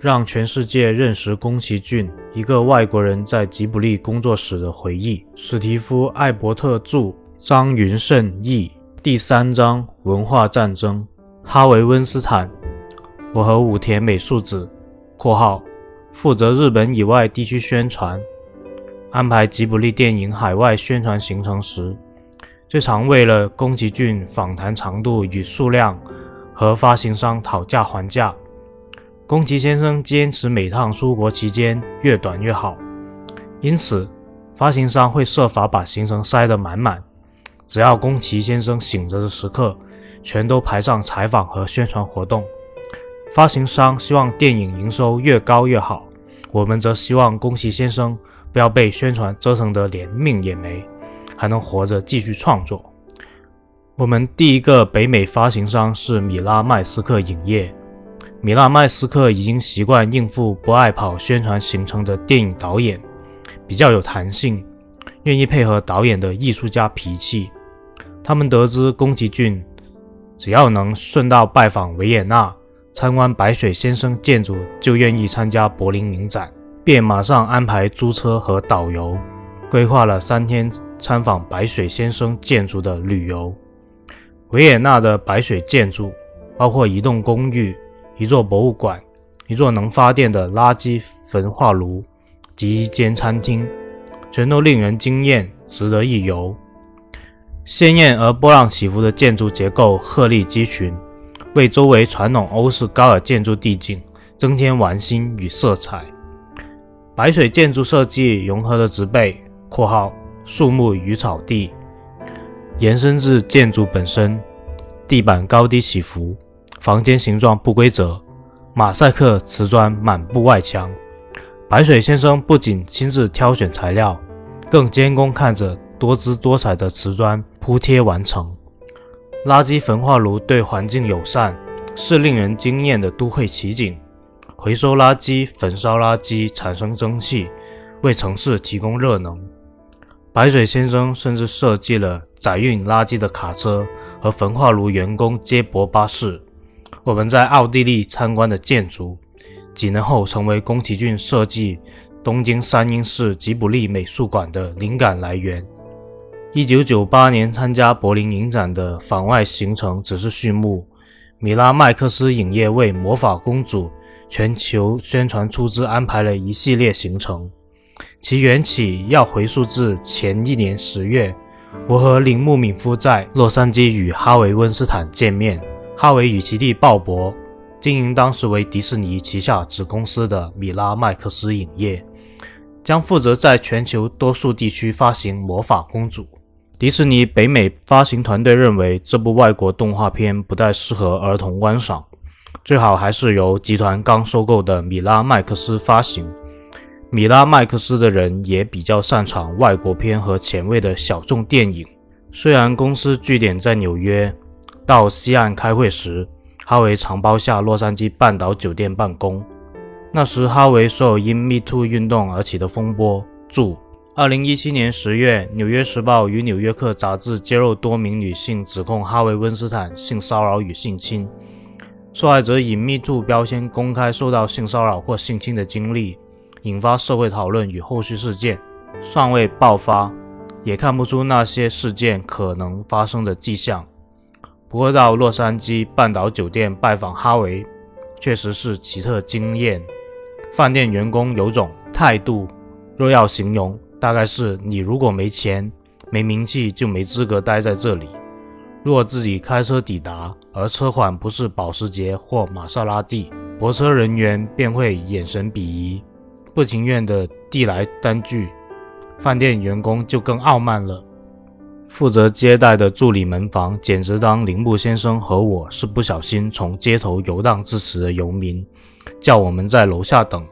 让全世界认识宫崎骏，一个外国人在吉卜力工作室的回忆。史蒂夫·艾伯特著，张云胜译。第三章文化战争。哈维·温斯坦，我和武田美树子（括号负责日本以外地区宣传）安排吉卜力电影海外宣传行程时，最常为了宫崎骏访谈长度与数量和发行商讨价还价。宫崎先生坚持每趟出国期间越短越好，因此发行商会设法把行程塞得满满。只要宫崎先生醒着的时刻，全都排上采访和宣传活动。发行商希望电影营收越高越好，我们则希望宫崎先生不要被宣传折腾得连命也没，还能活着继续创作。我们第一个北美发行商是米拉麦斯克影业。米拉麦斯克已经习惯应付不爱跑宣传行程的电影导演，比较有弹性，愿意配合导演的艺术家脾气。他们得知宫崎骏只要能顺道拜访维也纳、参观白水先生建筑，就愿意参加柏林影展，便马上安排租车和导游，规划了三天参访白水先生建筑的旅游。维也纳的白水建筑包括一栋公寓。一座博物馆，一座能发电的垃圾焚化炉及一间餐厅，全都令人惊艳，值得一游。鲜艳而波浪起伏的建筑结构鹤立鸡群，为周围传统欧式高尔建筑地景增添玩心与色彩。白水建筑设计融合了植被（括号树木与草地）延伸至建筑本身，地板高低起伏。房间形状不规则，马赛克瓷砖满布外墙。白水先生不仅亲自挑选材料，更监工看着多姿多彩的瓷砖铺贴完成。垃圾焚化炉对环境友善，是令人惊艳的都会奇景。回收垃圾、焚烧垃圾产生蒸汽，为城市提供热能。白水先生甚至设计了载运垃圾的卡车和焚化炉员工接驳巴士。我们在奥地利参观的建筑，几年后成为宫崎骏设计东京三英市吉卜力美术馆的灵感来源。一九九八年参加柏林影展的访外行程只是序幕。米拉麦克斯影业为《魔法公主》全球宣传出资安排了一系列行程，其缘起要回溯至前一年十月，我和铃木敏夫在洛杉矶与哈维·温斯坦见面。哈维与其弟鲍勃经营当时为迪士尼旗下子公司的米拉麦克斯影业，将负责在全球多数地区发行《魔法公主》。迪士尼北美发行团队认为这部外国动画片不太适合儿童观赏，最好还是由集团刚收购的米拉麦克斯发行。米拉麦克斯的人也比较擅长外国片和前卫的小众电影，虽然公司据点在纽约。到西岸开会时，哈维常包下洛杉矶半岛酒店办公。那时，哈维所有因 Me Too 运动而起的风波。注：二零一七年十月，《纽约时报》与《纽约客》杂志揭露多名女性指控哈维·温斯坦性骚扰与性侵，受害者以 Me Too 标签公开受到性骚扰或性侵的经历，引发社会讨论与后续事件尚未爆发，也看不出那些事件可能发生的迹象。不过，到洛杉矶半岛酒店拜访哈维，确实是奇特经验。饭店员工有种态度，若要形容，大概是你如果没钱、没名气，就没资格待在这里。若自己开车抵达，而车款不是保时捷或玛莎拉蒂，泊车人员便会眼神鄙夷，不情愿地递来单据。饭店员工就更傲慢了。负责接待的助理门房简直当铃木先生和我是不小心从街头游荡至此的游民，叫我们在楼下等。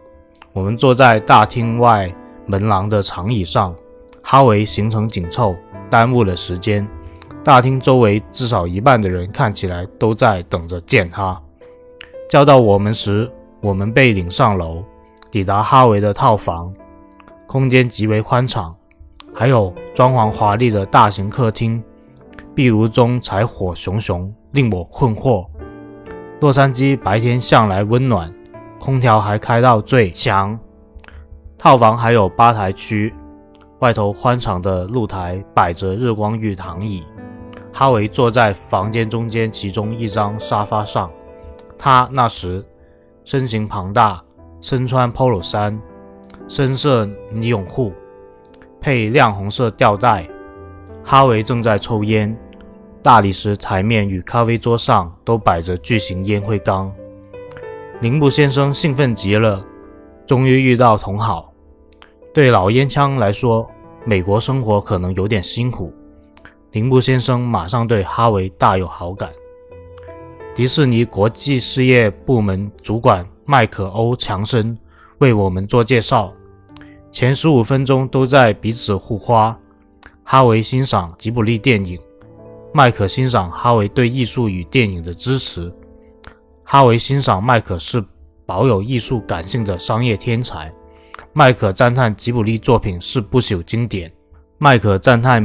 我们坐在大厅外门廊的长椅上，哈维行程紧凑，耽误了时间。大厅周围至少一半的人看起来都在等着见他。叫到我们时，我们被领上楼，抵达哈维的套房，空间极为宽敞。还有装潢华丽的大型客厅，壁炉中柴火熊熊，令我困惑。洛杉矶白天向来温暖，空调还开到最强。套房还有吧台区，外头宽敞的露台摆着日光浴躺椅。哈维坐在房间中间其中一张沙发上，他那时身形庞大，身穿 Polo 衫，深色呢绒裤，配亮红色吊带。哈维正在抽烟，大理石台面与咖啡桌上都摆着巨型烟灰缸。铃木先生兴奋极了，终于遇到同好。对老烟枪来说，美国生活可能有点辛苦。铃木先生马上对哈维大有好感。迪士尼国际事业部门主管迈克·欧·强森为我们做介绍，前十五分钟都在彼此互夸。哈维欣赏吉卜力电影，迈克欣赏哈维对艺术与电影的支持。哈维欣赏迈克是保有艺术感性的商业天才。迈克赞叹吉卜力作品是不朽经典。迈克赞叹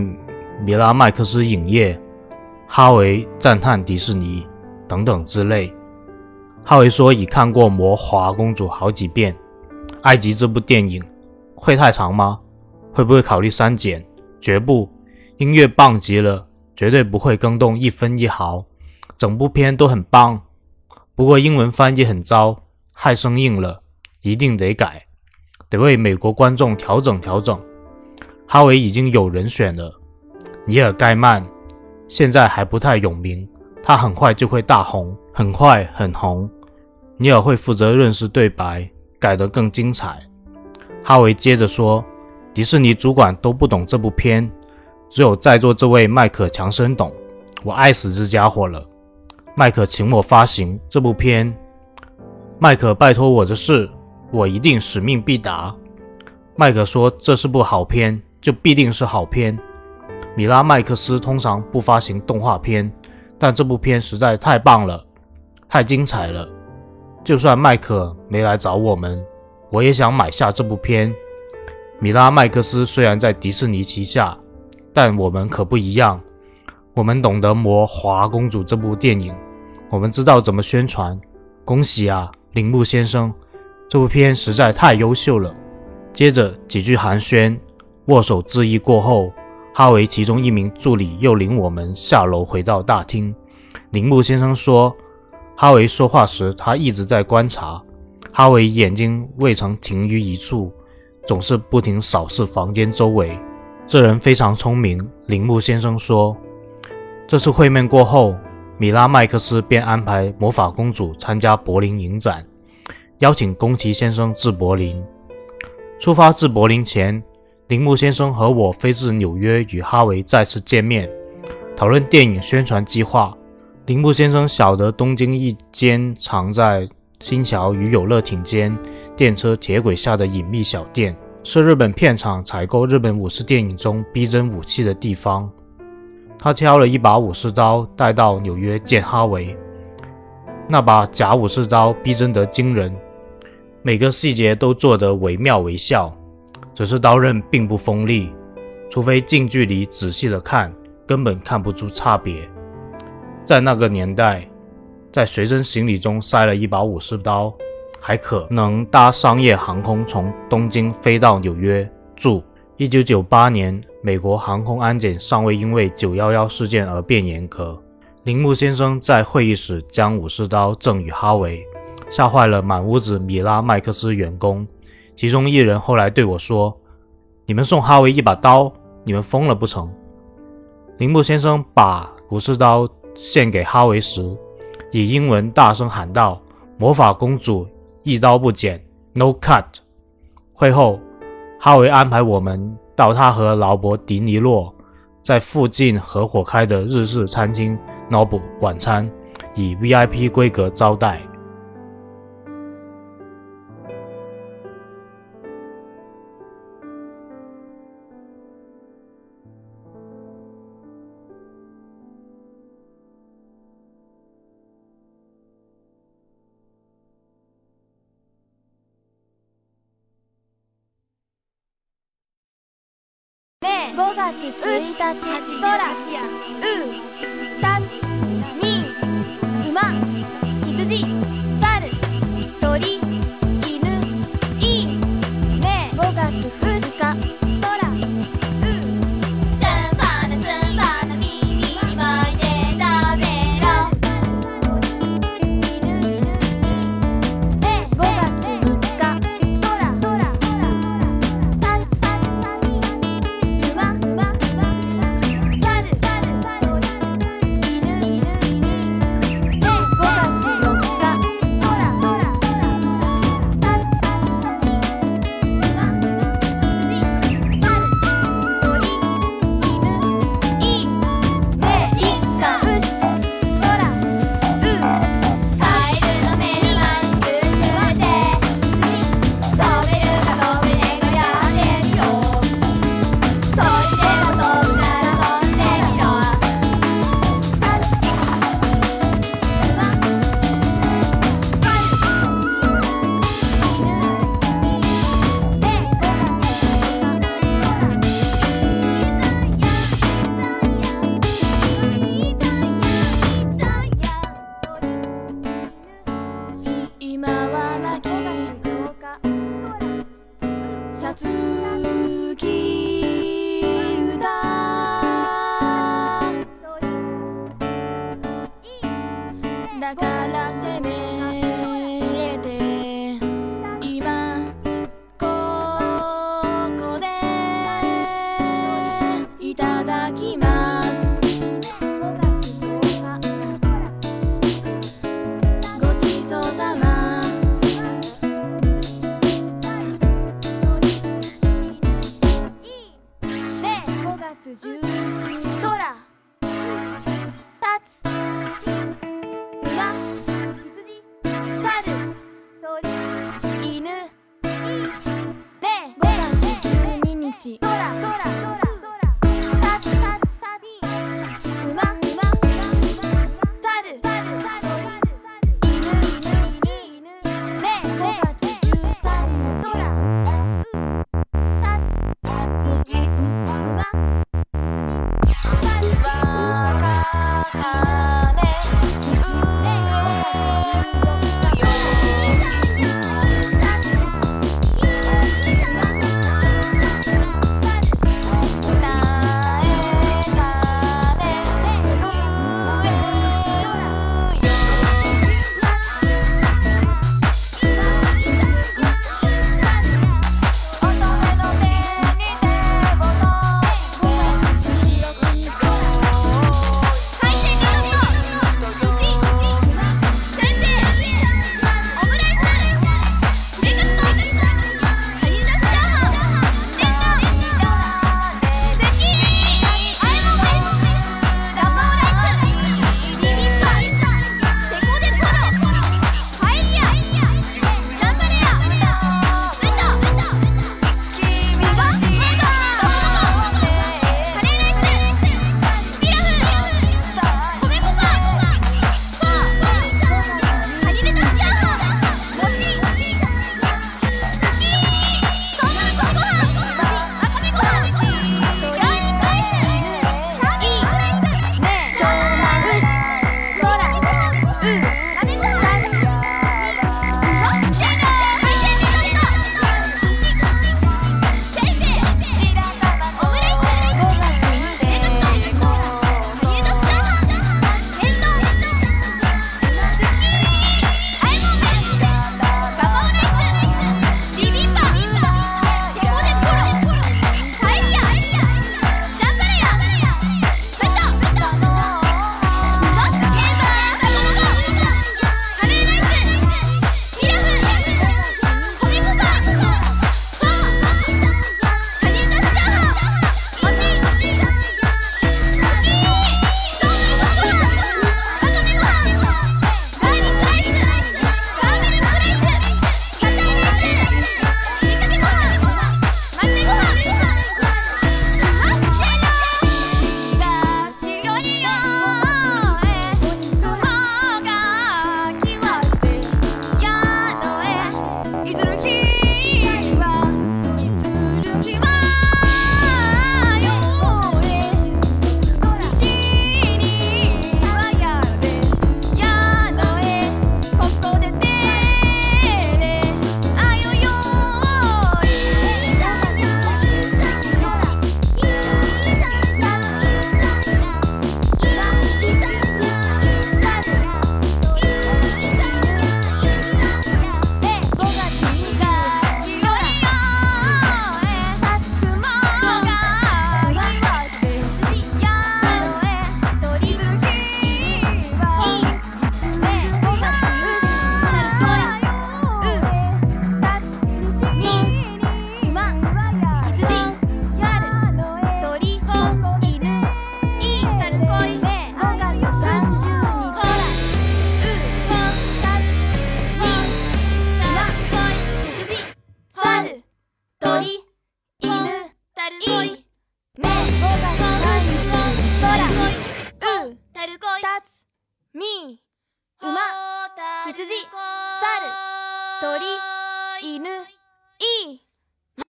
米拉麦克斯影业。哈维赞叹迪士尼等等之类。哈维说已看过《魔华公主》好几遍。埃及这部电影会太长吗？会不会考虑删减？绝不，音乐棒极了，绝对不会更动一分一毫，整部片都很棒。不过英文翻译很糟，太生硬了，一定得改，得为美国观众调整调整。哈维已经有人选了，尼尔盖曼，现在还不太有名，他很快就会大红，很快很红。尼尔会负责认识对白，改得更精彩。哈维接着说。迪士尼主管都不懂这部片，只有在座这位迈克·强森懂。我爱死这家伙了。迈克请我发行这部片，迈克拜托我的事，我一定使命必达。迈克说这是部好片，就必定是好片。米拉麦克斯通常不发行动画片，但这部片实在太棒了，太精彩了。就算迈克没来找我们，我也想买下这部片。米拉麦克斯虽然在迪士尼旗下，但我们可不一样。我们懂得《魔华公主》这部电影，我们知道怎么宣传。恭喜啊，铃木先生，这部片实在太优秀了。接着几句寒暄、握手致意过后，哈维其中一名助理又领我们下楼回到大厅。铃木先生说，哈维说话时他一直在观察。哈维眼睛未曾停于一处。总是不停扫视房间周围，这人非常聪明。铃木先生说：“这次会面过后，米拉麦克斯便安排魔法公主参加柏林影展，邀请宫崎先生至柏林。出发至柏林前，铃木先生和我飞至纽约与哈维再次见面，讨论电影宣传计划。铃木先生晓得东京一间藏在……”新桥与有乐町间电车铁轨下的隐秘小店，是日本片场采购日本武士电影中逼真武器的地方。他挑了一把武士刀带到纽约见哈维。那把假武士刀逼真得惊人，每个细节都做得惟妙惟肖。只是刀刃并不锋利，除非近距离仔细的看，根本看不出差别。在那个年代。在随身行李中塞了一把武士刀，还可能搭商业航空从东京飞到纽约。注：一九九八年，美国航空安检尚未因为九幺幺事件而变严格。铃木先生在会议室将武士刀赠予哈维，吓坏了满屋子米拉麦克斯员工。其中一人后来对我说：“你们送哈维一把刀，你们疯了不成？”铃木先生把武士刀献给哈维时。以英文大声喊道：“魔法公主一刀不剪，No cut。”会后，哈维安排我们到他和劳勃·迪尼洛在附近合伙开的日式餐厅 Nobu 晚餐，以 VIP 规格招待。